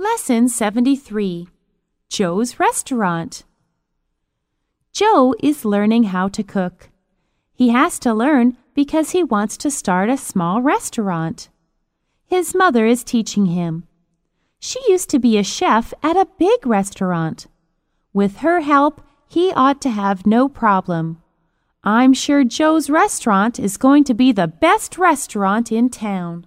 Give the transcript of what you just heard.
Lesson 73 Joe's Restaurant. Joe is learning how to cook. He has to learn because he wants to start a small restaurant. His mother is teaching him. She used to be a chef at a big restaurant. With her help, he ought to have no problem. I'm sure Joe's restaurant is going to be the best restaurant in town.